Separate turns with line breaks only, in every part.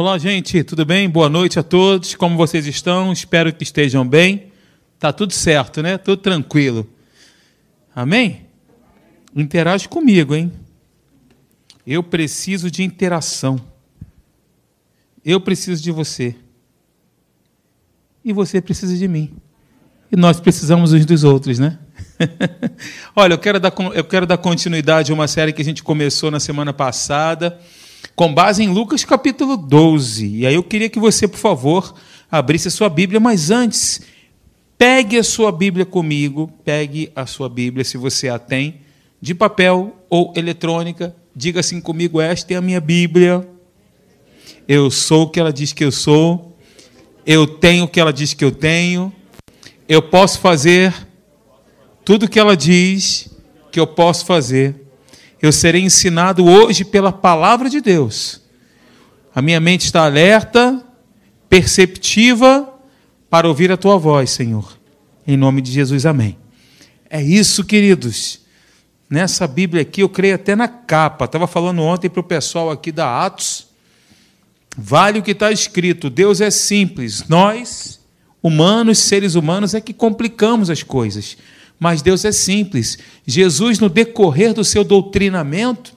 Olá, gente, tudo bem? Boa noite a todos. Como vocês estão? Espero que estejam bem. Tá tudo certo, né? Tudo tranquilo. Amém? Interage comigo, hein? Eu preciso de interação. Eu preciso de você. E você precisa de mim. E nós precisamos uns dos outros, né? Olha, eu quero, dar, eu quero dar continuidade a uma série que a gente começou na semana passada com base em Lucas capítulo 12. E aí eu queria que você, por favor, abrisse a sua Bíblia, mas antes, pegue a sua Bíblia comigo, pegue a sua Bíblia, se você a tem, de papel ou eletrônica, diga assim comigo: esta é a minha Bíblia. Eu sou o que ela diz que eu sou, eu tenho o que ela diz que eu tenho, eu posso fazer tudo o que ela diz que eu posso fazer eu serei ensinado hoje pela palavra de Deus. A minha mente está alerta, perceptiva, para ouvir a tua voz, Senhor. Em nome de Jesus, amém. É isso, queridos. Nessa Bíblia aqui, eu creio até na capa. Estava falando ontem para o pessoal aqui da Atos. Vale o que está escrito: Deus é simples. Nós, humanos, seres humanos, é que complicamos as coisas mas Deus é simples. Jesus, no decorrer do seu doutrinamento,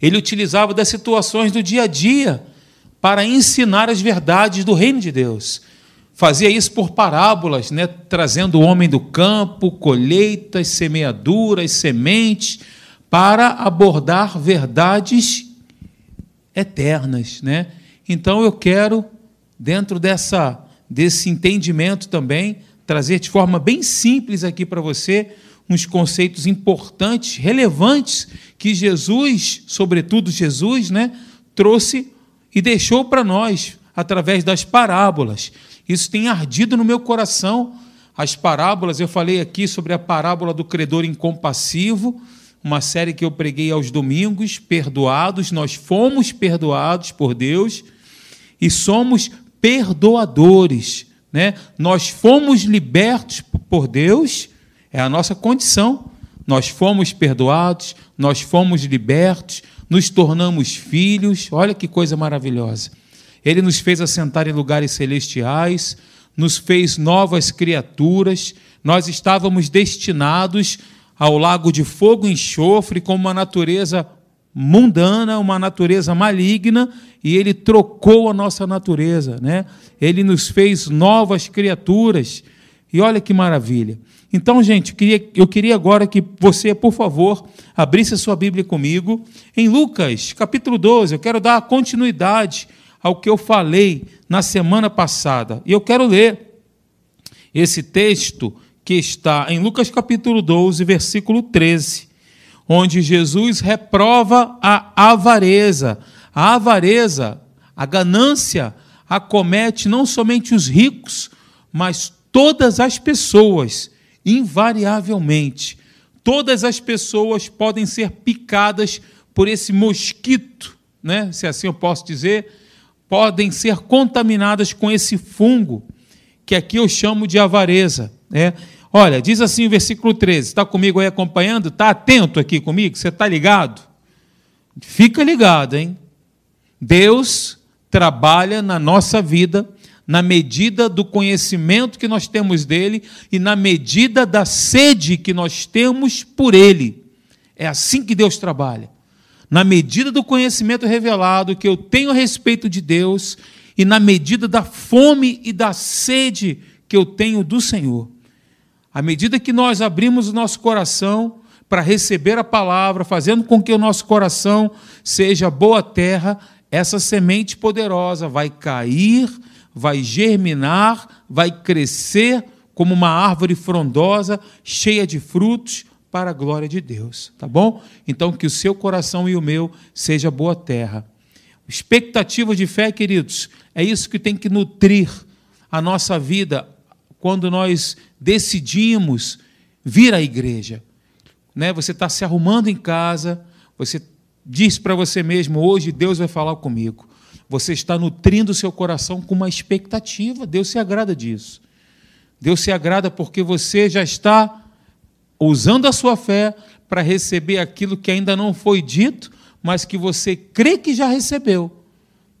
ele utilizava das situações do dia a dia para ensinar as verdades do reino de Deus. Fazia isso por parábolas, né? trazendo o homem do campo, colheitas, semeaduras, sementes, para abordar verdades eternas. Né? Então eu quero, dentro dessa, desse entendimento também, trazer de forma bem simples aqui para você uns conceitos importantes, relevantes, que Jesus, sobretudo Jesus, né, trouxe e deixou para nós através das parábolas. Isso tem ardido no meu coração. As parábolas, eu falei aqui sobre a parábola do credor incompassivo, uma série que eu preguei aos domingos, perdoados, nós fomos perdoados por Deus e somos perdoadores. Né? Nós fomos libertos por Deus, é a nossa condição. Nós fomos perdoados, nós fomos libertos, nos tornamos filhos. Olha que coisa maravilhosa. Ele nos fez assentar em lugares celestiais, nos fez novas criaturas. Nós estávamos destinados ao lago de fogo e enxofre com uma natureza mundana, uma natureza maligna, e ele trocou a nossa natureza, né? Ele nos fez novas criaturas. E olha que maravilha. Então, gente, eu queria, agora que você, por favor, abrisse a sua Bíblia comigo em Lucas, capítulo 12. Eu quero dar continuidade ao que eu falei na semana passada. E eu quero ler esse texto que está em Lucas capítulo 12, versículo 13 onde Jesus reprova a avareza. A avareza, a ganância, acomete não somente os ricos, mas todas as pessoas, invariavelmente. Todas as pessoas podem ser picadas por esse mosquito, né? se assim eu posso dizer, podem ser contaminadas com esse fungo, que aqui eu chamo de avareza. Né? Olha, diz assim o versículo 13: está comigo aí acompanhando? Está atento aqui comigo? Você está ligado? Fica ligado, hein? Deus trabalha na nossa vida na medida do conhecimento que nós temos dele e na medida da sede que nós temos por ele. É assim que Deus trabalha. Na medida do conhecimento revelado que eu tenho a respeito de Deus e na medida da fome e da sede que eu tenho do Senhor. À medida que nós abrimos o nosso coração para receber a palavra, fazendo com que o nosso coração seja boa terra, essa semente poderosa vai cair, vai germinar, vai crescer como uma árvore frondosa, cheia de frutos, para a glória de Deus, tá bom? Então, que o seu coração e o meu seja boa terra. Expectativa de fé, queridos, é isso que tem que nutrir a nossa vida quando nós decidimos vir à igreja. Né? Você está se arrumando em casa, você diz para você mesmo: hoje Deus vai falar comigo. Você está nutrindo o seu coração com uma expectativa. Deus se agrada disso. Deus se agrada porque você já está usando a sua fé para receber aquilo que ainda não foi dito, mas que você crê que já recebeu.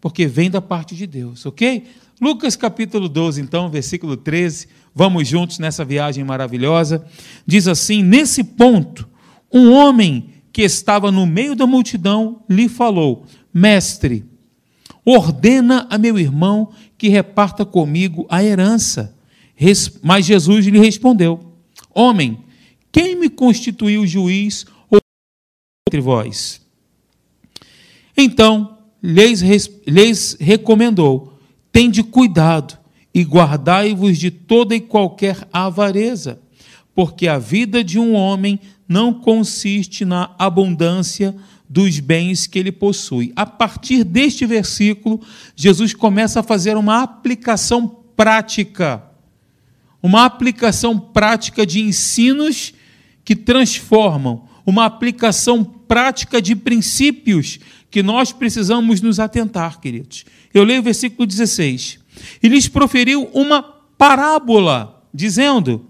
porque vem da parte de Deus, ok? Lucas capítulo 12, então, versículo 13. Vamos juntos nessa viagem maravilhosa. Diz assim: Nesse ponto, um homem que estava no meio da multidão lhe falou: Mestre, ordena a meu irmão que reparta comigo a herança. Mas Jesus lhe respondeu: Homem, quem me constituiu juiz ou entre vós? Então lhes, lhes recomendou: Tende cuidado e guardai-vos de toda e qualquer avareza, porque a vida de um homem não consiste na abundância dos bens que ele possui. A partir deste versículo, Jesus começa a fazer uma aplicação prática, uma aplicação prática de ensinos que transformam, uma aplicação prática de princípios que nós precisamos nos atentar, queridos. Eu leio o versículo 16. E lhes proferiu uma parábola, dizendo: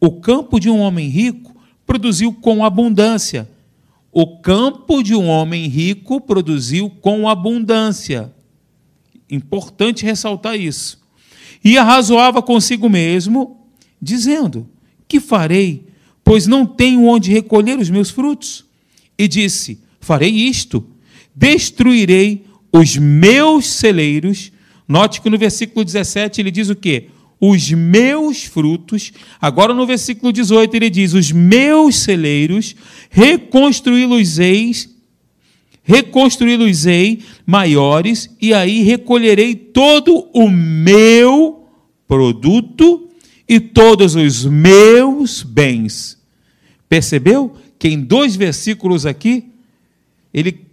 O campo de um homem rico produziu com abundância. O campo de um homem rico produziu com abundância. Importante ressaltar isso. E arrazoava consigo mesmo, dizendo: Que farei, pois não tenho onde recolher os meus frutos? E disse: Farei isto: destruirei os meus celeiros Note que no versículo 17 ele diz o quê? Os meus frutos. Agora no versículo 18 ele diz: Os meus celeiros reconstruí-los-ei, reconstruí-los-ei maiores, e aí recolherei todo o meu produto e todos os meus bens. Percebeu que em dois versículos aqui ele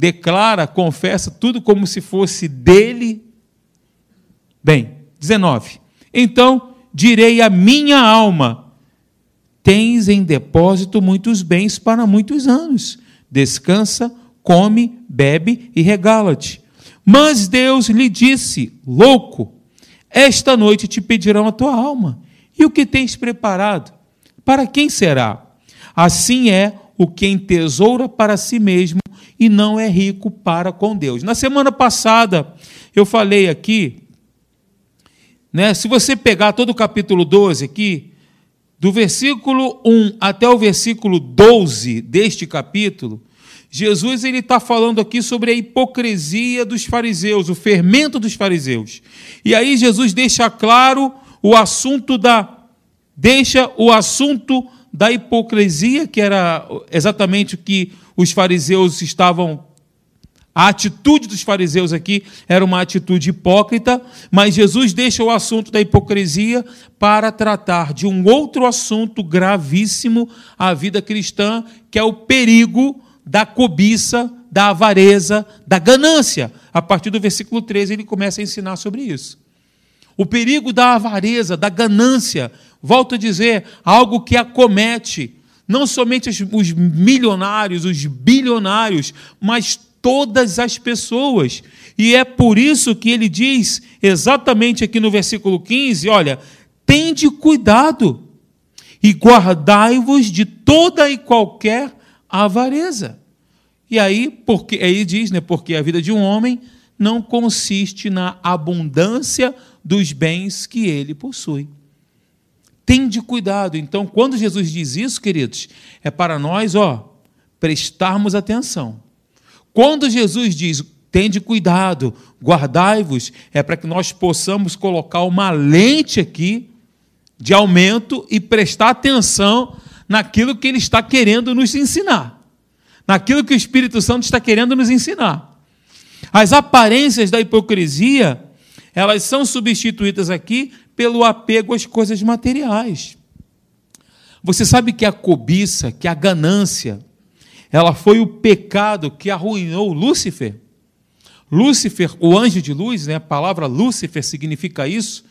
declara, confessa tudo como se fosse dele Bem, 19. Então direi à minha alma: Tens em depósito muitos bens para muitos anos. Descansa, come, bebe e regala-te. Mas Deus lhe disse: Louco, esta noite te pedirão a tua alma. E o que tens preparado? Para quem será? Assim é o que entesoura para si mesmo e não é rico para com Deus. Na semana passada, eu falei aqui né? Se você pegar todo o capítulo 12 aqui, do versículo 1 até o versículo 12 deste capítulo, Jesus ele está falando aqui sobre a hipocrisia dos fariseus, o fermento dos fariseus. E aí Jesus deixa claro o assunto da deixa o assunto da hipocrisia, que era exatamente o que os fariseus estavam a atitude dos fariseus aqui era uma atitude hipócrita, mas Jesus deixa o assunto da hipocrisia para tratar de um outro assunto gravíssimo à vida cristã, que é o perigo da cobiça, da avareza, da ganância. A partir do versículo 13 ele começa a ensinar sobre isso. O perigo da avareza, da ganância, volto a dizer, algo que acomete não somente os milionários, os bilionários, mas todas as pessoas. E é por isso que ele diz, exatamente aqui no versículo 15: olha, tende cuidado e guardai-vos de toda e qualquer avareza. E aí, porque aí diz, né, porque a vida de um homem não consiste na abundância dos bens que ele possui. Tende cuidado. Então, quando Jesus diz isso, queridos, é para nós, ó, prestarmos atenção quando Jesus diz, tende cuidado, guardai-vos, é para que nós possamos colocar uma lente aqui de aumento e prestar atenção naquilo que ele está querendo nos ensinar, naquilo que o Espírito Santo está querendo nos ensinar. As aparências da hipocrisia, elas são substituídas aqui pelo apego às coisas materiais. Você sabe que a cobiça, que a ganância, ela foi o pecado que arruinou Lúcifer. Lúcifer, o anjo de luz, né? a palavra Lúcifer significa isso,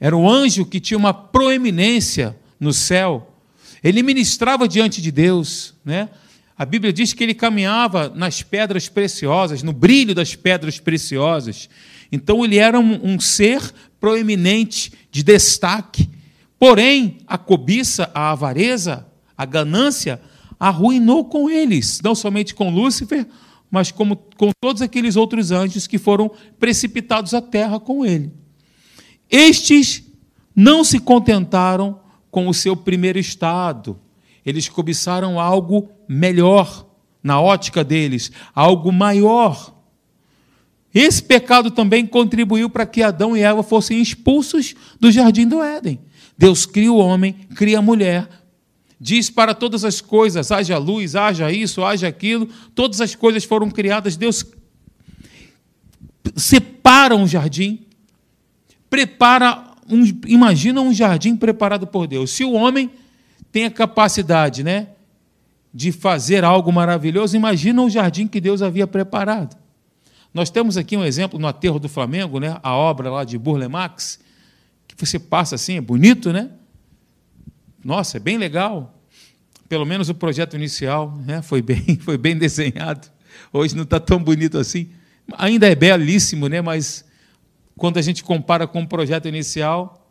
era um anjo que tinha uma proeminência no céu. Ele ministrava diante de Deus, né? A Bíblia diz que ele caminhava nas pedras preciosas, no brilho das pedras preciosas. Então ele era um, um ser proeminente, de destaque. Porém, a cobiça, a avareza, a ganância arruinou com eles, não somente com Lúcifer, mas como com todos aqueles outros anjos que foram precipitados à terra com ele. Estes não se contentaram com o seu primeiro estado, eles cobiçaram algo melhor na ótica deles, algo maior. Esse pecado também contribuiu para que Adão e Eva fossem expulsos do jardim do Éden. Deus cria o homem, cria a mulher, diz para todas as coisas: haja luz, haja isso, haja aquilo, todas as coisas foram criadas. Deus separa um jardim, prepara, um, imagina um jardim preparado por Deus. Se o homem tem a capacidade, né, de fazer algo maravilhoso, imagina o jardim que Deus havia preparado. Nós temos aqui um exemplo no aterro do Flamengo, né? a obra lá de Burle Marx, que você passa assim, é bonito, né? Nossa, é bem legal. Pelo menos o projeto inicial né? foi, bem, foi bem desenhado. Hoje não está tão bonito assim. Ainda é belíssimo, né? mas quando a gente compara com o projeto inicial,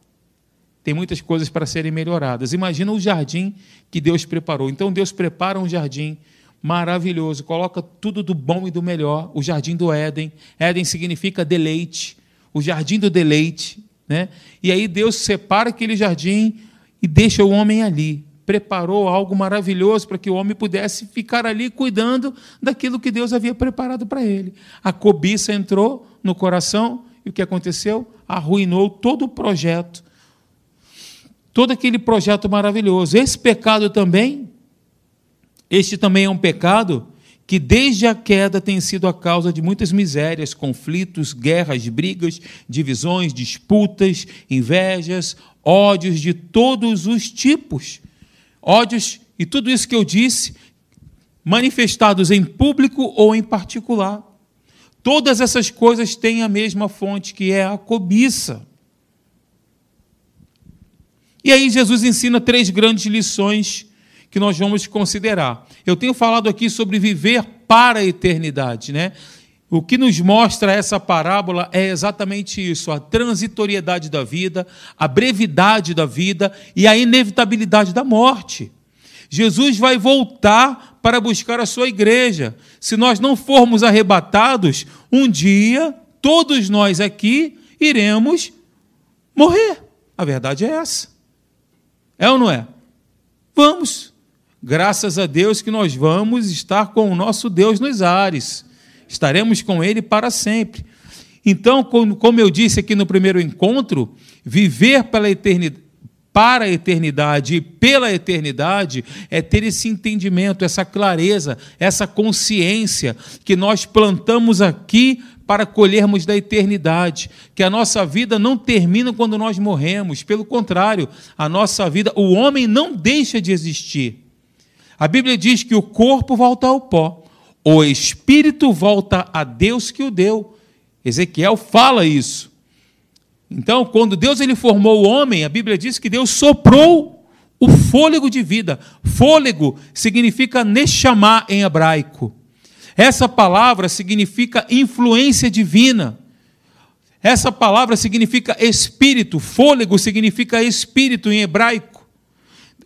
tem muitas coisas para serem melhoradas. Imagina o jardim que Deus preparou. Então Deus prepara um jardim maravilhoso, coloca tudo do bom e do melhor, o jardim do Éden. Éden significa deleite, o jardim do deleite, né? E aí Deus separa aquele jardim e deixa o homem ali. Preparou algo maravilhoso para que o homem pudesse ficar ali cuidando daquilo que Deus havia preparado para ele. A cobiça entrou no coração e o que aconteceu? Arruinou todo o projeto todo aquele projeto maravilhoso. Esse pecado também, este também é um pecado que desde a queda tem sido a causa de muitas misérias, conflitos, guerras, brigas, divisões, disputas, invejas, ódios de todos os tipos. Ódios e tudo isso que eu disse, manifestados em público ou em particular. Todas essas coisas têm a mesma fonte, que é a cobiça. E aí Jesus ensina três grandes lições que nós vamos considerar. Eu tenho falado aqui sobre viver para a eternidade, né? O que nos mostra essa parábola é exatamente isso: a transitoriedade da vida, a brevidade da vida e a inevitabilidade da morte. Jesus vai voltar para buscar a sua igreja. Se nós não formos arrebatados, um dia todos nós aqui iremos morrer. A verdade é essa. É ou não é? Vamos. Graças a Deus que nós vamos estar com o nosso Deus nos ares. Estaremos com Ele para sempre. Então, como eu disse aqui no primeiro encontro, viver pela eternidade, para a eternidade e pela eternidade é ter esse entendimento, essa clareza, essa consciência que nós plantamos aqui para colhermos da eternidade, que a nossa vida não termina quando nós morremos, pelo contrário, a nossa vida, o homem não deixa de existir. A Bíblia diz que o corpo volta ao pó, o espírito volta a Deus que o deu. Ezequiel fala isso. Então, quando Deus ele formou o homem, a Bíblia diz que Deus soprou o fôlego de vida. Fôlego significa nechamar em hebraico. Essa palavra significa influência divina. Essa palavra significa espírito, fôlego significa espírito em hebraico.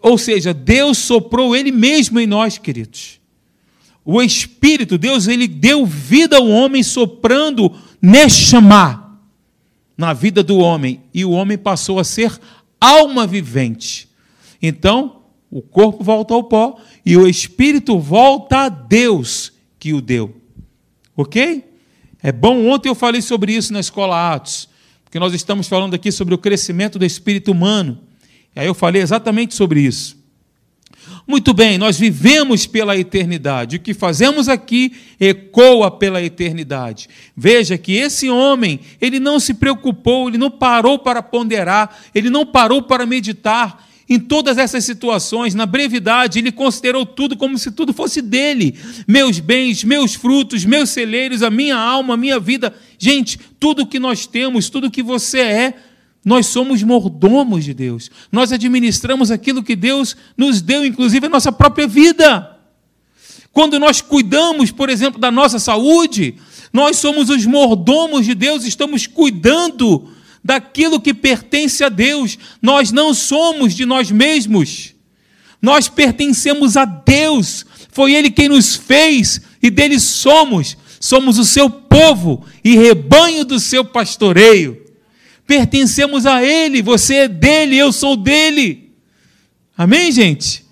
Ou seja, Deus soprou Ele mesmo em nós, queridos. O Espírito, Deus, Ele deu vida ao homem soprando Neshama na vida do homem. E o homem passou a ser alma vivente. Então, o corpo volta ao pó e o Espírito volta a Deus que o deu. Ok? É bom, ontem eu falei sobre isso na escola Atos, porque nós estamos falando aqui sobre o crescimento do espírito humano. E aí eu falei exatamente sobre isso. Muito bem, nós vivemos pela eternidade. O que fazemos aqui ecoa pela eternidade. Veja que esse homem, ele não se preocupou, ele não parou para ponderar, ele não parou para meditar, em todas essas situações, na brevidade, ele considerou tudo como se tudo fosse dele. Meus bens, meus frutos, meus celeiros, a minha alma, a minha vida. Gente, tudo que nós temos, tudo que você é, nós somos mordomos de Deus. Nós administramos aquilo que Deus nos deu, inclusive a nossa própria vida. Quando nós cuidamos, por exemplo, da nossa saúde, nós somos os mordomos de Deus, estamos cuidando daquilo que pertence a Deus. Nós não somos de nós mesmos. Nós pertencemos a Deus. Foi Ele quem nos fez e dele somos. Somos o seu povo e rebanho do seu pastoreio. Pertencemos a ele, você é dele, eu sou dele. Amém, gente?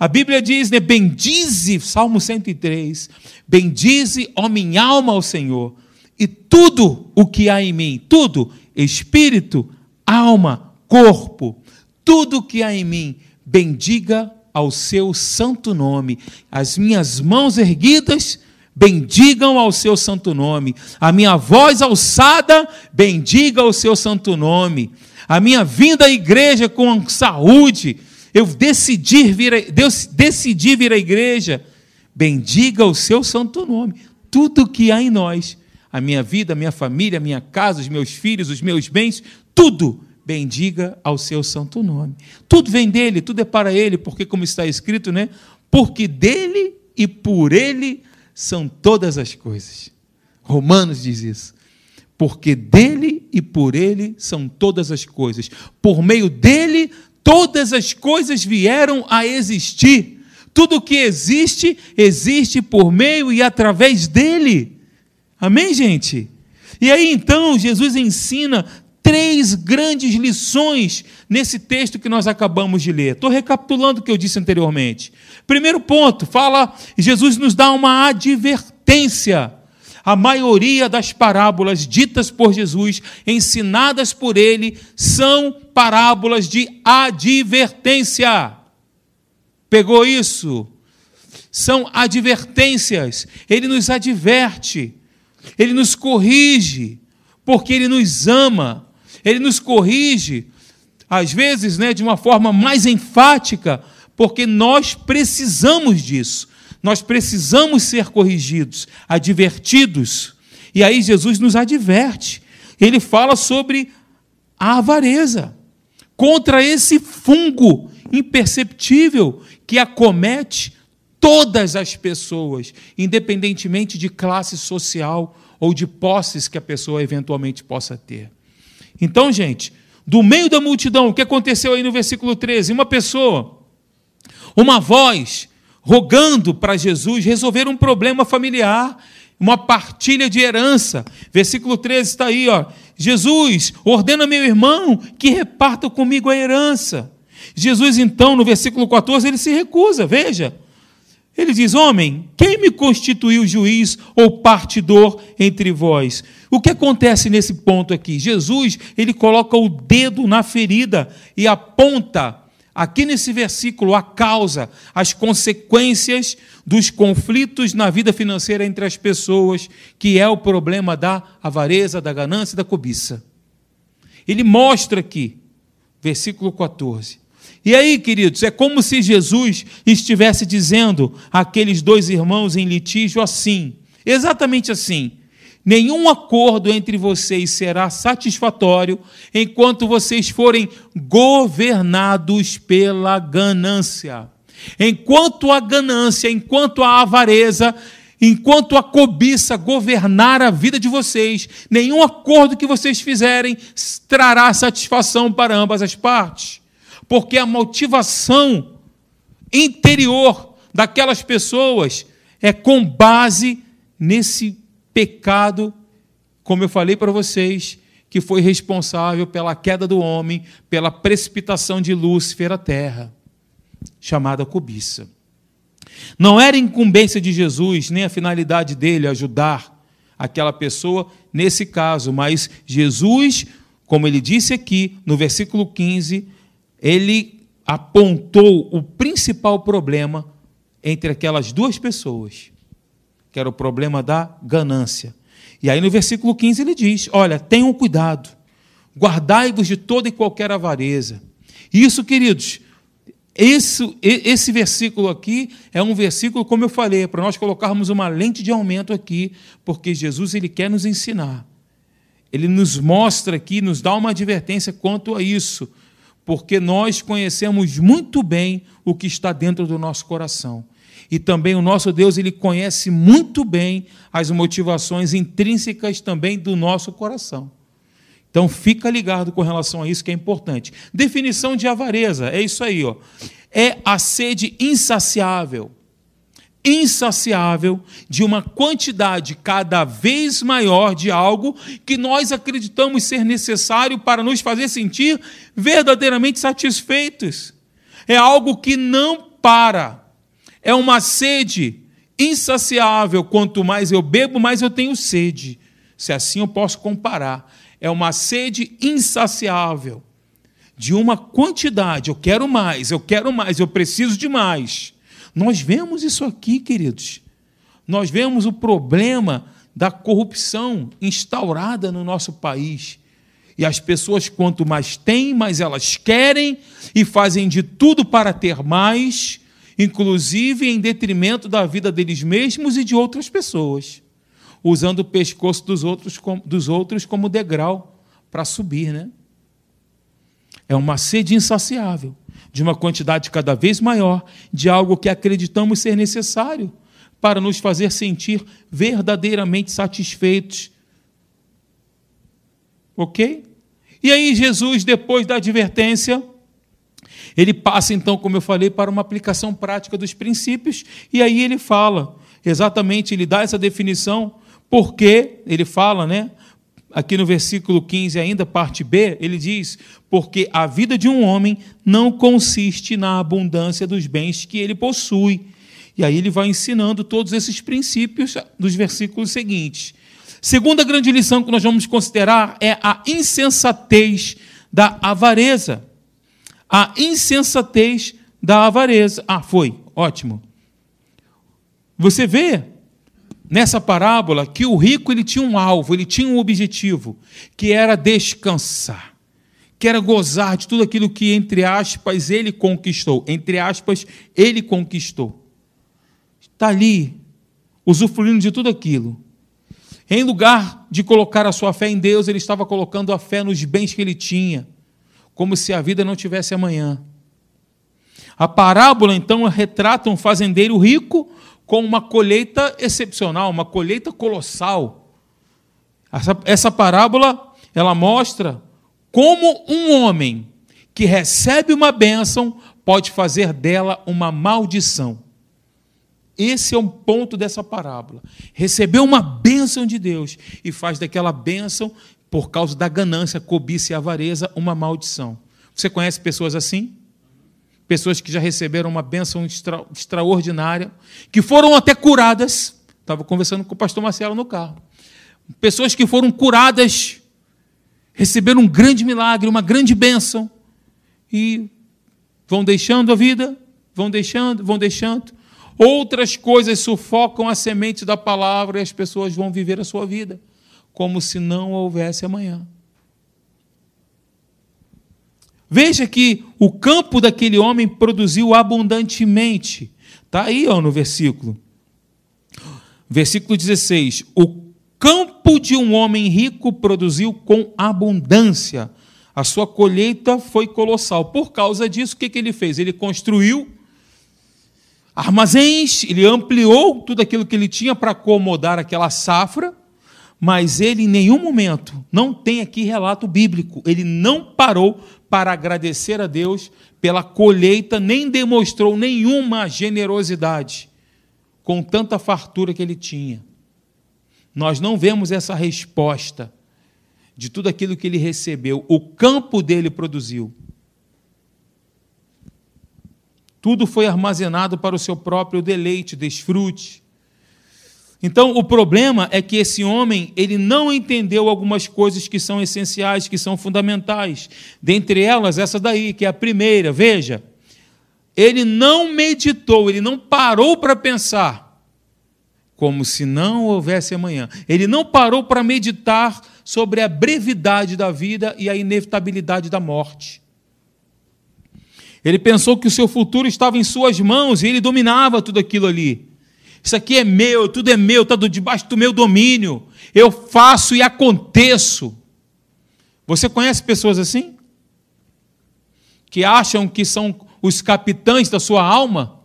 A Bíblia diz, né? Bendize, Salmo 103. Bendize, ó minha alma, ao Senhor, e tudo o que há em mim, tudo, espírito, alma, corpo, tudo o que há em mim, bendiga ao seu santo nome. As minhas mãos erguidas, bendigam ao seu santo nome. A minha voz alçada, bendiga ao seu santo nome. A minha vinda à igreja com saúde, eu decidi vir, a, Deus, decidi vir à igreja, bendiga o seu santo nome. Tudo que há em nós, a minha vida, a minha família, a minha casa, os meus filhos, os meus bens, tudo bendiga ao seu santo nome. Tudo vem dele, tudo é para ele, porque como está escrito, né? Porque dele e por ele são todas as coisas. Romanos diz isso. Porque dele e por ele são todas as coisas. Por meio dele todas as coisas vieram a existir. Tudo que existe, existe por meio e através dele. Amém, gente? E aí então Jesus ensina três grandes lições nesse texto que nós acabamos de ler. Estou recapitulando o que eu disse anteriormente. Primeiro ponto, fala, Jesus nos dá uma advertência a maioria das parábolas ditas por Jesus, ensinadas por ele, são parábolas de advertência. Pegou isso? São advertências. Ele nos adverte, ele nos corrige, porque ele nos ama. Ele nos corrige, às vezes, né, de uma forma mais enfática, porque nós precisamos disso. Nós precisamos ser corrigidos, advertidos. E aí Jesus nos adverte. Ele fala sobre a avareza, contra esse fungo imperceptível que acomete todas as pessoas, independentemente de classe social ou de posses que a pessoa eventualmente possa ter. Então, gente, do meio da multidão, o que aconteceu aí no versículo 13? Uma pessoa, uma voz rogando para Jesus resolver um problema familiar, uma partilha de herança. Versículo 13 está aí, ó. Jesus, ordena meu irmão que reparta comigo a herança. Jesus, então, no versículo 14, ele se recusa, veja. Ele diz: Homem, quem me constituiu juiz ou partidor entre vós? O que acontece nesse ponto aqui? Jesus, ele coloca o dedo na ferida e aponta aqui nesse versículo a causa, as consequências dos conflitos na vida financeira entre as pessoas, que é o problema da avareza, da ganância e da cobiça. Ele mostra aqui, versículo 14. E aí, queridos, é como se Jesus estivesse dizendo àqueles dois irmãos em litígio assim, exatamente assim: Nenhum acordo entre vocês será satisfatório enquanto vocês forem governados pela ganância. Enquanto a ganância, enquanto a avareza, enquanto a cobiça governar a vida de vocês, nenhum acordo que vocês fizerem trará satisfação para ambas as partes. Porque a motivação interior daquelas pessoas é com base nesse pecado, como eu falei para vocês, que foi responsável pela queda do homem, pela precipitação de Lúcifer à terra, chamada cobiça. Não era incumbência de Jesus, nem a finalidade dele ajudar aquela pessoa nesse caso, mas Jesus, como ele disse aqui no versículo 15, ele apontou o principal problema entre aquelas duas pessoas que era o problema da ganância. E aí no versículo 15 ele diz: Olha, tenham cuidado, guardai-vos de toda e qualquer avareza. Isso, queridos, esse, esse versículo aqui é um versículo, como eu falei, é para nós colocarmos uma lente de aumento aqui, porque Jesus ele quer nos ensinar. Ele nos mostra aqui, nos dá uma advertência quanto a isso, porque nós conhecemos muito bem o que está dentro do nosso coração. E também o nosso Deus, ele conhece muito bem as motivações intrínsecas também do nosso coração. Então fica ligado com relação a isso que é importante. Definição de avareza, é isso aí, ó. É a sede insaciável, insaciável de uma quantidade cada vez maior de algo que nós acreditamos ser necessário para nos fazer sentir verdadeiramente satisfeitos. É algo que não para. É uma sede insaciável. Quanto mais eu bebo, mais eu tenho sede. Se assim eu posso comparar. É uma sede insaciável de uma quantidade. Eu quero mais, eu quero mais, eu preciso de mais. Nós vemos isso aqui, queridos. Nós vemos o problema da corrupção instaurada no nosso país. E as pessoas, quanto mais têm, mais elas querem e fazem de tudo para ter mais, inclusive em detrimento da vida deles mesmos e de outras pessoas, usando o pescoço dos outros, dos outros como degrau para subir, né? É uma sede insaciável de uma quantidade cada vez maior de algo que acreditamos ser necessário para nos fazer sentir verdadeiramente satisfeitos. Ok? E aí, Jesus, depois da advertência, ele passa então, como eu falei, para uma aplicação prática dos princípios, e aí ele fala, exatamente, ele dá essa definição, porque ele fala, né? Aqui no versículo 15, ainda, parte B, ele diz: Porque a vida de um homem não consiste na abundância dos bens que ele possui. E aí ele vai ensinando todos esses princípios dos versículos seguintes. Segunda grande lição que nós vamos considerar é a insensatez da avareza. A insensatez da avareza. Ah, foi, ótimo. Você vê nessa parábola que o rico ele tinha um alvo, ele tinha um objetivo, que era descansar, que era gozar de tudo aquilo que, entre aspas, ele conquistou. Entre aspas, ele conquistou. Está ali, usufruindo de tudo aquilo. Em lugar de colocar a sua fé em Deus, ele estava colocando a fé nos bens que ele tinha, como se a vida não tivesse amanhã. A parábola, então, retrata um fazendeiro rico com uma colheita excepcional, uma colheita colossal. Essa, essa parábola ela mostra como um homem que recebe uma bênção pode fazer dela uma maldição. Esse é um ponto dessa parábola. Recebeu uma bênção de Deus e faz daquela bênção, por causa da ganância, cobiça e avareza, uma maldição. Você conhece pessoas assim? Pessoas que já receberam uma bênção extra, extraordinária, que foram até curadas. Estava conversando com o pastor Marcelo no carro. Pessoas que foram curadas, receberam um grande milagre, uma grande bênção, e vão deixando a vida, vão deixando, vão deixando. Outras coisas sufocam a semente da palavra e as pessoas vão viver a sua vida como se não houvesse amanhã. Veja que o campo daquele homem produziu abundantemente. Está aí ó, no versículo. Versículo 16: O campo de um homem rico produziu com abundância. A sua colheita foi colossal. Por causa disso, o que, que ele fez? Ele construiu armazéns, ele ampliou tudo aquilo que ele tinha para acomodar aquela safra, mas ele em nenhum momento, não tem aqui relato bíblico, ele não parou para agradecer a Deus pela colheita, nem demonstrou nenhuma generosidade com tanta fartura que ele tinha. Nós não vemos essa resposta de tudo aquilo que ele recebeu, o campo dele produziu. Tudo foi armazenado para o seu próprio deleite, desfrute. Então, o problema é que esse homem, ele não entendeu algumas coisas que são essenciais, que são fundamentais. Dentre elas, essa daí, que é a primeira, veja. Ele não meditou, ele não parou para pensar, como se não houvesse amanhã. Ele não parou para meditar sobre a brevidade da vida e a inevitabilidade da morte. Ele pensou que o seu futuro estava em suas mãos e ele dominava tudo aquilo ali. Isso aqui é meu, tudo é meu, está debaixo do meu domínio. Eu faço e aconteço. Você conhece pessoas assim? Que acham que são os capitães da sua alma?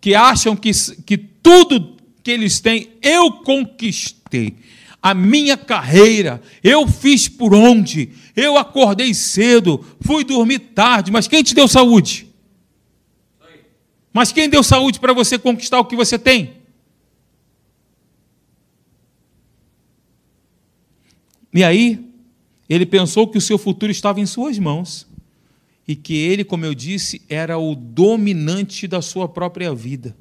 Que acham que, que tudo que eles têm eu conquistei. A minha carreira, eu fiz por onde? Eu acordei cedo, fui dormir tarde, mas quem te deu saúde? Mas quem deu saúde para você conquistar o que você tem? E aí, ele pensou que o seu futuro estava em suas mãos e que ele, como eu disse, era o dominante da sua própria vida.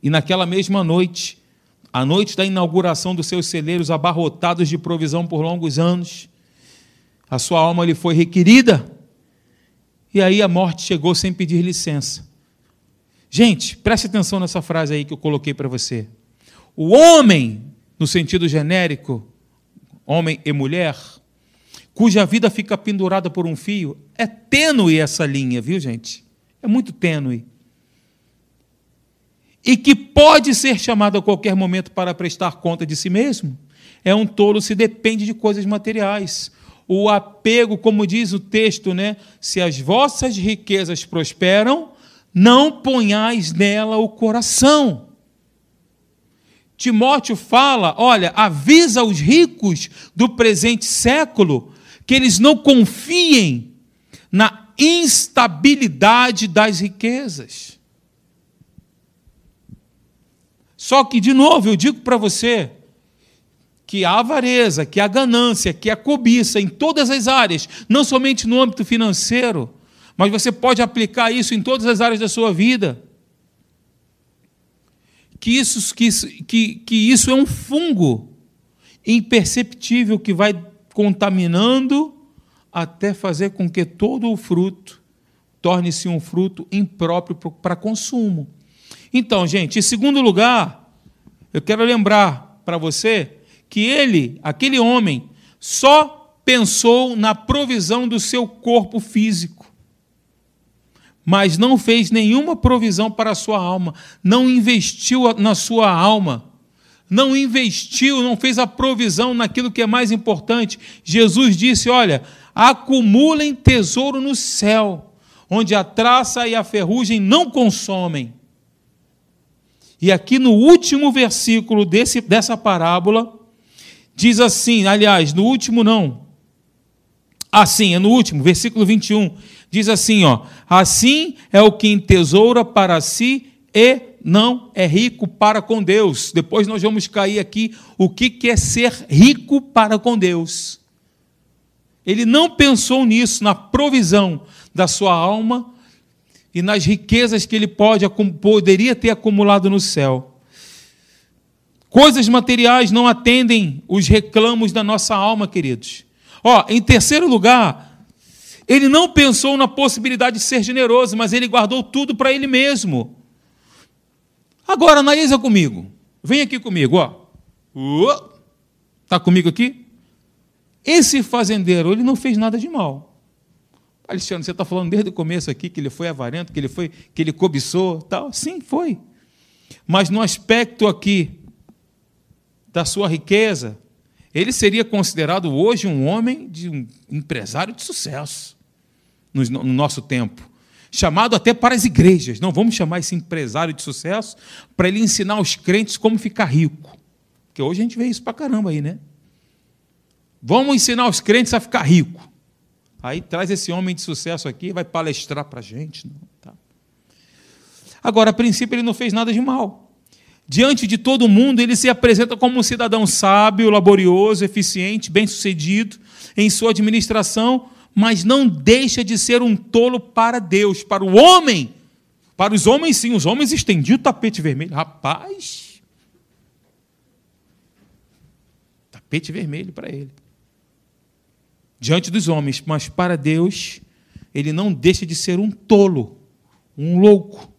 E naquela mesma noite, a noite da inauguração dos seus celeiros abarrotados de provisão por longos anos, a sua alma lhe foi requerida, e aí a morte chegou sem pedir licença. Gente, preste atenção nessa frase aí que eu coloquei para você. O homem, no sentido genérico, homem e mulher, cuja vida fica pendurada por um fio, é tênue essa linha, viu, gente? É muito tênue. E que pode ser chamado a qualquer momento para prestar conta de si mesmo. É um tolo se depende de coisas materiais. O apego, como diz o texto, né? Se as vossas riquezas prosperam, não ponhais nela o coração. Timóteo fala: olha, avisa os ricos do presente século que eles não confiem na instabilidade das riquezas. Só que, de novo, eu digo para você que a avareza, que a ganância, que a cobiça em todas as áreas, não somente no âmbito financeiro, mas você pode aplicar isso em todas as áreas da sua vida que isso, que, que, que isso é um fungo imperceptível que vai contaminando até fazer com que todo o fruto torne-se um fruto impróprio para consumo. Então, gente, em segundo lugar, eu quero lembrar para você que ele, aquele homem, só pensou na provisão do seu corpo físico mas não fez nenhuma provisão para a sua alma, não investiu na sua alma, não investiu, não fez a provisão naquilo que é mais importante. Jesus disse: Olha, acumulem tesouro no céu, onde a traça e a ferrugem não consomem. E aqui no último versículo desse, dessa parábola, diz assim: aliás, no último não. Assim, é no último, versículo 21 Diz assim, ó: Assim é o que entesoura para si e não é rico para com Deus. Depois nós vamos cair aqui o que é ser rico para com Deus. Ele não pensou nisso, na provisão da sua alma e nas riquezas que ele pode, poderia ter acumulado no céu. Coisas materiais não atendem os reclamos da nossa alma, queridos. Ó, em terceiro lugar, ele não pensou na possibilidade de ser generoso, mas ele guardou tudo para ele mesmo. Agora, analisa comigo. Vem aqui comigo, ó. Está comigo aqui? Esse fazendeiro, ele não fez nada de mal. Alexandre, você está falando desde o começo aqui que ele foi avarento, que ele foi, que ele cobiçou, tal. Sim, foi. Mas no aspecto aqui da sua riqueza, ele seria considerado hoje um homem de um empresário de sucesso no, no nosso tempo. Chamado até para as igrejas. Não vamos chamar esse empresário de sucesso para ele ensinar os crentes como ficar rico. Porque hoje a gente vê isso para caramba aí, né? Vamos ensinar os crentes a ficar rico. Aí traz esse homem de sucesso aqui, vai palestrar para a gente. Não, tá? Agora, a princípio, ele não fez nada de mal. Diante de todo mundo, ele se apresenta como um cidadão sábio, laborioso, eficiente, bem-sucedido em sua administração, mas não deixa de ser um tolo para Deus, para o homem. Para os homens, sim, os homens estendiam o tapete vermelho. Rapaz, tapete vermelho para ele. Diante dos homens, mas para Deus, ele não deixa de ser um tolo, um louco.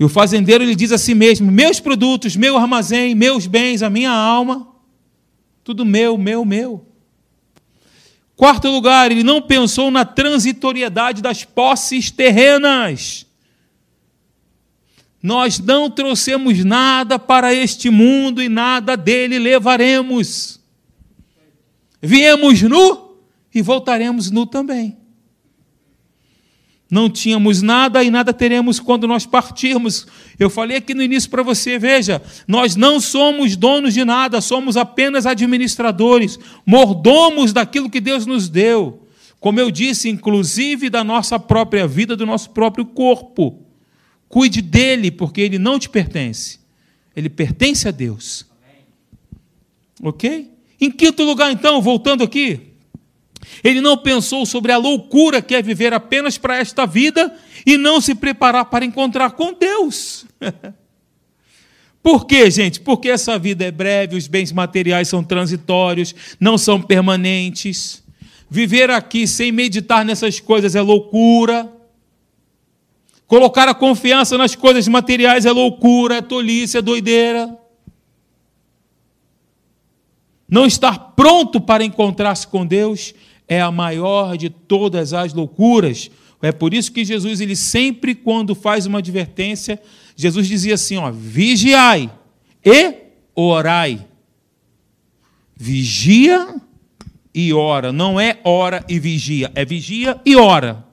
E o fazendeiro ele diz a si mesmo: Meus produtos, meu armazém, meus bens, a minha alma, tudo meu, meu, meu. Quarto lugar, ele não pensou na transitoriedade das posses terrenas. Nós não trouxemos nada para este mundo e nada dele levaremos. Viemos nu e voltaremos nu também. Não tínhamos nada e nada teremos quando nós partirmos. Eu falei aqui no início para você, veja, nós não somos donos de nada, somos apenas administradores, mordomos daquilo que Deus nos deu. Como eu disse, inclusive da nossa própria vida, do nosso próprio corpo. Cuide dele, porque ele não te pertence. Ele pertence a Deus. Ok? Em quinto lugar, então, voltando aqui, ele não pensou sobre a loucura que é viver apenas para esta vida e não se preparar para encontrar com Deus. Por quê, gente? Porque essa vida é breve, os bens materiais são transitórios, não são permanentes. Viver aqui sem meditar nessas coisas é loucura. Colocar a confiança nas coisas materiais é loucura, é tolice, é doideira. Não estar pronto para encontrar-se com Deus é a maior de todas as loucuras. É por isso que Jesus, ele sempre, quando faz uma advertência, Jesus dizia assim: ó, vigiai e orai. Vigia e ora. Não é ora e vigia, é vigia e ora.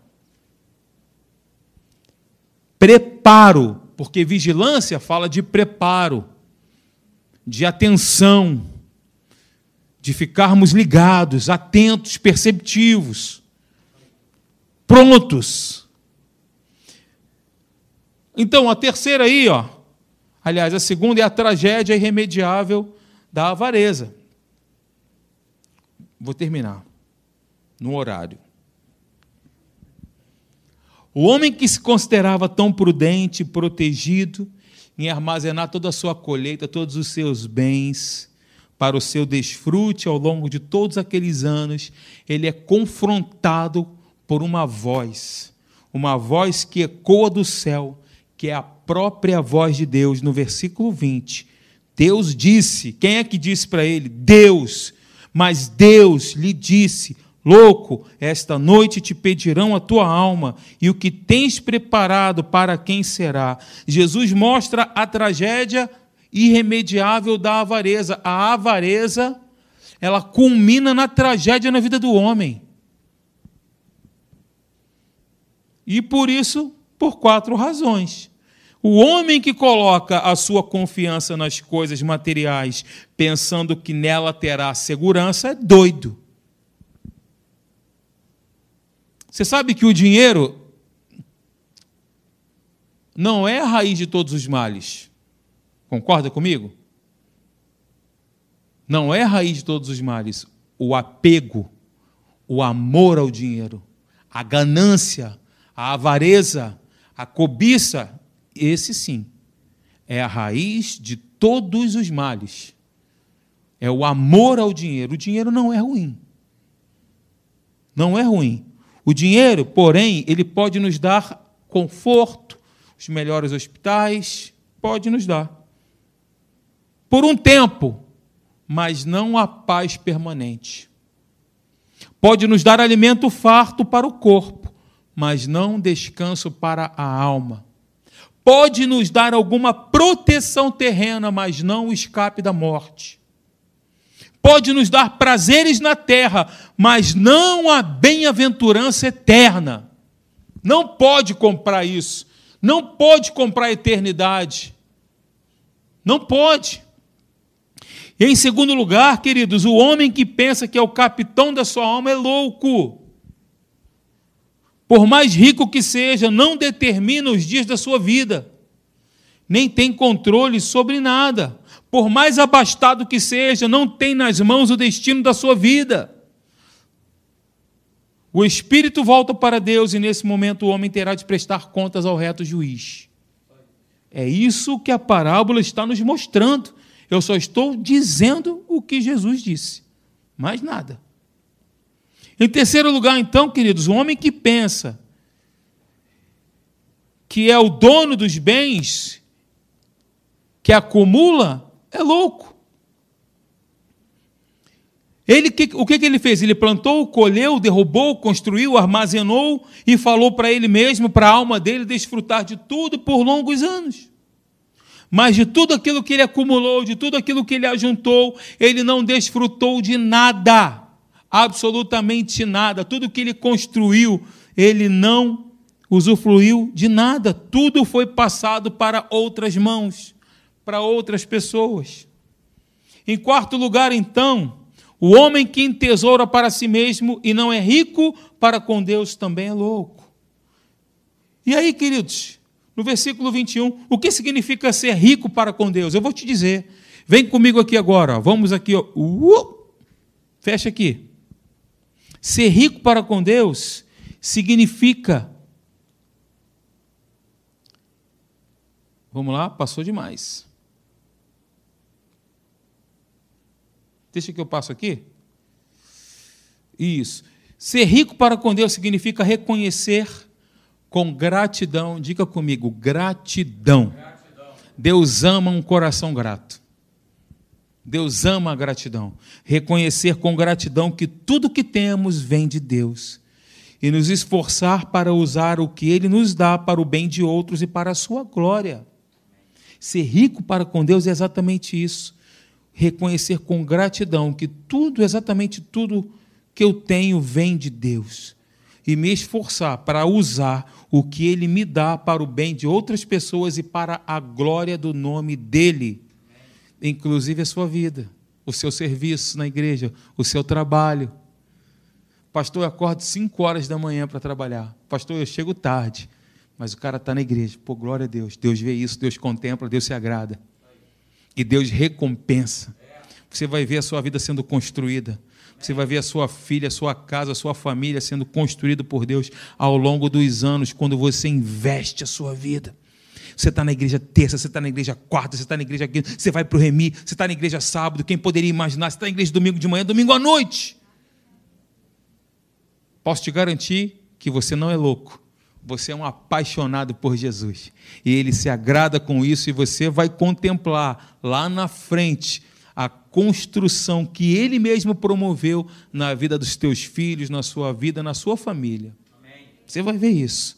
Preparo, porque vigilância fala de preparo, de atenção, de ficarmos ligados, atentos, perceptivos, prontos. Então, a terceira aí, ó, aliás, a segunda é a tragédia irremediável da avareza. Vou terminar no horário. O homem que se considerava tão prudente, protegido, em armazenar toda a sua colheita, todos os seus bens, para o seu desfrute ao longo de todos aqueles anos, ele é confrontado por uma voz, uma voz que ecoa do céu, que é a própria voz de Deus, no versículo 20. Deus disse, quem é que disse para ele? Deus mas Deus lhe disse: Louco, esta noite te pedirão a tua alma, e o que tens preparado para quem será? Jesus mostra a tragédia irremediável da avareza. A avareza, ela culmina na tragédia na vida do homem. E por isso, por quatro razões. O homem que coloca a sua confiança nas coisas materiais, pensando que nela terá segurança, é doido. Você sabe que o dinheiro não é a raiz de todos os males. Concorda comigo? Não é a raiz de todos os males. O apego, o amor ao dinheiro, a ganância, a avareza, a cobiça esse sim é a raiz de todos os males. É o amor ao dinheiro. O dinheiro não é ruim. Não é ruim. O dinheiro, porém, ele pode nos dar conforto, os melhores hospitais, pode nos dar. Por um tempo, mas não a paz permanente. Pode nos dar alimento farto para o corpo, mas não descanso para a alma pode nos dar alguma proteção terrena, mas não o escape da morte. Pode nos dar prazeres na terra, mas não a bem-aventurança eterna. Não pode comprar isso. Não pode comprar a eternidade. Não pode. E em segundo lugar, queridos, o homem que pensa que é o capitão da sua alma é louco por mais rico que seja, não determina os dias da sua vida, nem tem controle sobre nada. Por mais abastado que seja, não tem nas mãos o destino da sua vida. O espírito volta para Deus e nesse momento o homem terá de prestar contas ao reto juiz. É isso que a parábola está nos mostrando. Eu só estou dizendo o que Jesus disse, mais nada. Em terceiro lugar, então, queridos, o homem que pensa que é o dono dos bens, que acumula, é louco. Ele, o que, que ele fez? Ele plantou, colheu, derrubou, construiu, armazenou e falou para ele mesmo, para a alma dele, desfrutar de tudo por longos anos. Mas de tudo aquilo que ele acumulou, de tudo aquilo que ele ajuntou, ele não desfrutou de nada absolutamente nada. Tudo que ele construiu, ele não usufruiu de nada. Tudo foi passado para outras mãos, para outras pessoas. Em quarto lugar, então, O homem que entesoura para si mesmo e não é rico para com Deus também é louco. E aí, queridos, no versículo 21, o que significa ser rico para com Deus? Eu vou te dizer. Vem comigo aqui agora. Vamos aqui. Ó. Uh, fecha aqui. Ser rico para com Deus significa. Vamos lá, passou demais. Deixa que eu passo aqui. Isso. Ser rico para com Deus significa reconhecer com gratidão. Diga comigo, gratidão. gratidão. Deus ama um coração grato. Deus ama a gratidão. Reconhecer com gratidão que tudo que temos vem de Deus. E nos esforçar para usar o que Ele nos dá para o bem de outros e para a sua glória. Ser rico para com Deus é exatamente isso. Reconhecer com gratidão que tudo, exatamente tudo que eu tenho, vem de Deus. E me esforçar para usar o que Ele me dá para o bem de outras pessoas e para a glória do nome dEle, inclusive a sua vida, o seu serviço na igreja, o seu trabalho. Pastor, eu acordo 5 horas da manhã para trabalhar. Pastor, eu chego tarde. Mas o cara está na igreja. Pô, glória a Deus. Deus vê isso, Deus contempla, Deus se agrada. E Deus recompensa. Você vai ver a sua vida sendo construída. Você vai ver a sua filha, a sua casa, a sua família sendo construída por Deus ao longo dos anos, quando você investe a sua vida. Você está na igreja terça, você está na igreja quarta, você está na igreja quinta, você vai para o Remi, você está na igreja sábado, quem poderia imaginar? Você está na igreja domingo de manhã, domingo à noite. Posso te garantir que você não é louco. Você é um apaixonado por Jesus. E ele se agrada com isso, e você vai contemplar lá na frente construção que ele mesmo promoveu na vida dos teus filhos, na sua vida, na sua família. Amém. Você vai ver isso.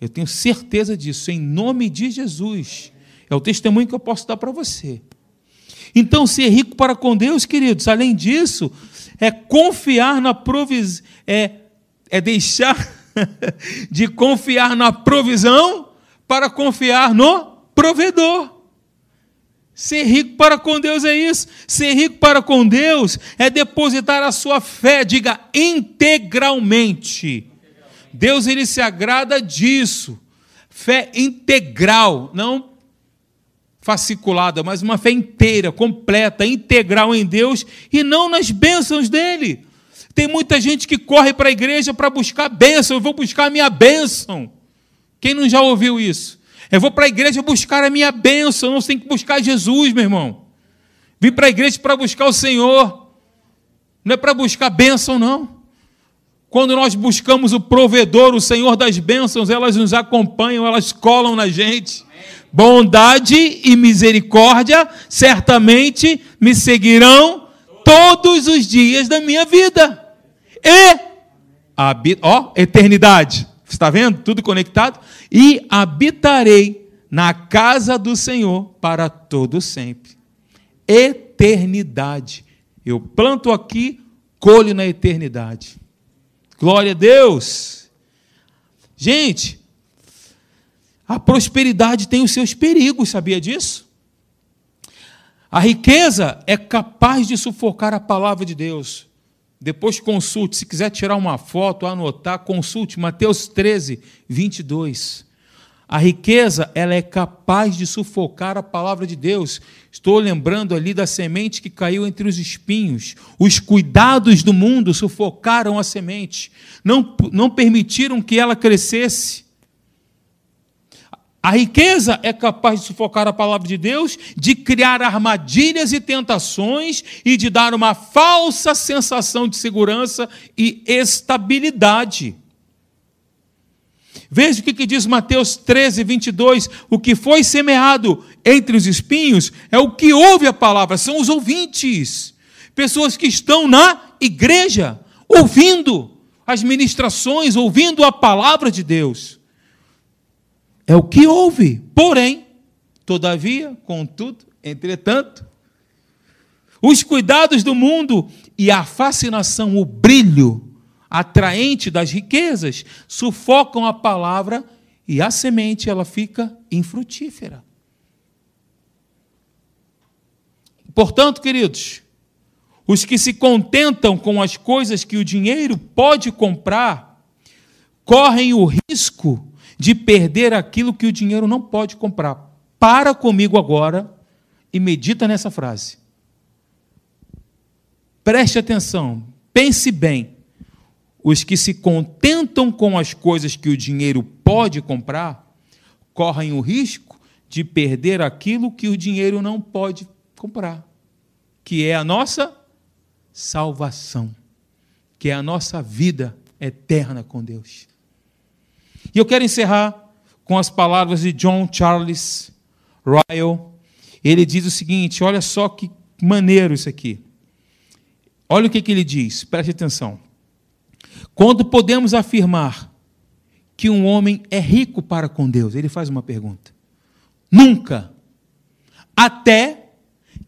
Eu tenho certeza disso, em nome de Jesus. É o testemunho que eu posso dar para você. Então, ser rico para com Deus, queridos, além disso, é confiar na provisão, é, é deixar de confiar na provisão para confiar no provedor. Ser rico para com Deus é isso. Ser rico para com Deus é depositar a sua fé, diga integralmente. Deus ele se agrada disso. Fé integral, não fasciculada, mas uma fé inteira, completa, integral em Deus e não nas bênçãos dele. Tem muita gente que corre para a igreja para buscar bênção, eu vou buscar a minha bênção. Quem não já ouviu isso? Eu vou para a igreja buscar a minha bênção, não tem que buscar Jesus, meu irmão. Vim para a igreja para buscar o Senhor, não é para buscar bênção, não. Quando nós buscamos o provedor, o Senhor das bênçãos, elas nos acompanham, elas colam na gente. Bondade e misericórdia certamente me seguirão todos os dias da minha vida. E, ó, eternidade Está vendo? Tudo conectado. E habitarei na casa do Senhor para todo sempre. Eternidade. Eu planto aqui, colho na eternidade. Glória a Deus. Gente, a prosperidade tem os seus perigos, sabia disso? A riqueza é capaz de sufocar a palavra de Deus. Depois consulte, se quiser tirar uma foto, anotar, consulte Mateus 13, 22. A riqueza, ela é capaz de sufocar a palavra de Deus. Estou lembrando ali da semente que caiu entre os espinhos. Os cuidados do mundo sufocaram a semente, não, não permitiram que ela crescesse. A riqueza é capaz de sufocar a palavra de Deus, de criar armadilhas e tentações e de dar uma falsa sensação de segurança e estabilidade. Veja o que diz Mateus 13, 22. O que foi semeado entre os espinhos é o que ouve a palavra, são os ouvintes, pessoas que estão na igreja, ouvindo as ministrações, ouvindo a palavra de Deus. É o que houve. Porém, todavia, contudo, entretanto, os cuidados do mundo e a fascinação, o brilho atraente das riquezas sufocam a palavra e a semente ela fica infrutífera. Portanto, queridos, Os que se contentam com as coisas que o dinheiro pode comprar, correm o risco de perder aquilo que o dinheiro não pode comprar. Para comigo agora e medita nessa frase. Preste atenção, pense bem. Os que se contentam com as coisas que o dinheiro pode comprar, correm o risco de perder aquilo que o dinheiro não pode comprar, que é a nossa salvação, que é a nossa vida eterna com Deus. E eu quero encerrar com as palavras de John Charles Ryle. Ele diz o seguinte: olha só que maneiro isso aqui. Olha o que, que ele diz, preste atenção. Quando podemos afirmar que um homem é rico para com Deus, ele faz uma pergunta. Nunca. Até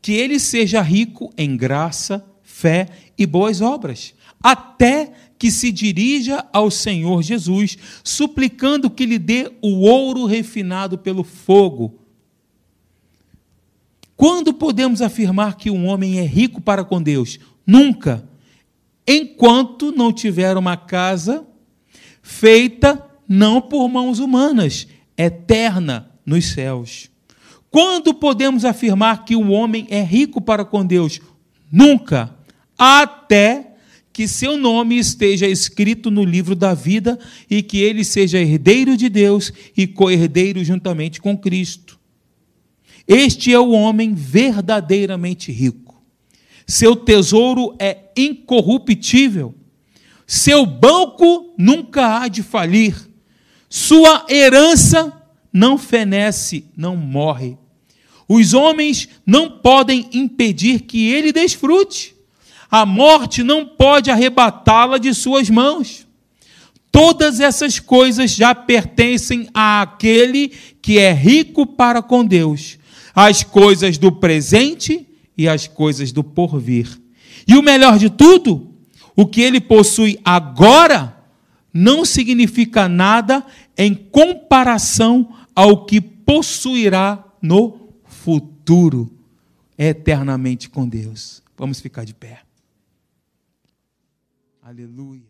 que ele seja rico em graça, fé e boas obras. Até que se dirija ao Senhor Jesus, suplicando que lhe dê o ouro refinado pelo fogo. Quando podemos afirmar que um homem é rico para com Deus? Nunca. Enquanto não tiver uma casa feita não por mãos humanas, eterna nos céus. Quando podemos afirmar que o homem é rico para com Deus? Nunca. Até que seu nome esteja escrito no livro da vida e que ele seja herdeiro de Deus e co-herdeiro juntamente com Cristo. Este é o homem verdadeiramente rico. Seu tesouro é incorruptível. Seu banco nunca há de falir. Sua herança não fenece, não morre. Os homens não podem impedir que ele desfrute a morte não pode arrebatá-la de suas mãos. Todas essas coisas já pertencem àquele que é rico para com Deus, as coisas do presente e as coisas do porvir. E o melhor de tudo, o que ele possui agora não significa nada em comparação ao que possuirá no futuro, eternamente com Deus. Vamos ficar de pé. Aleluia.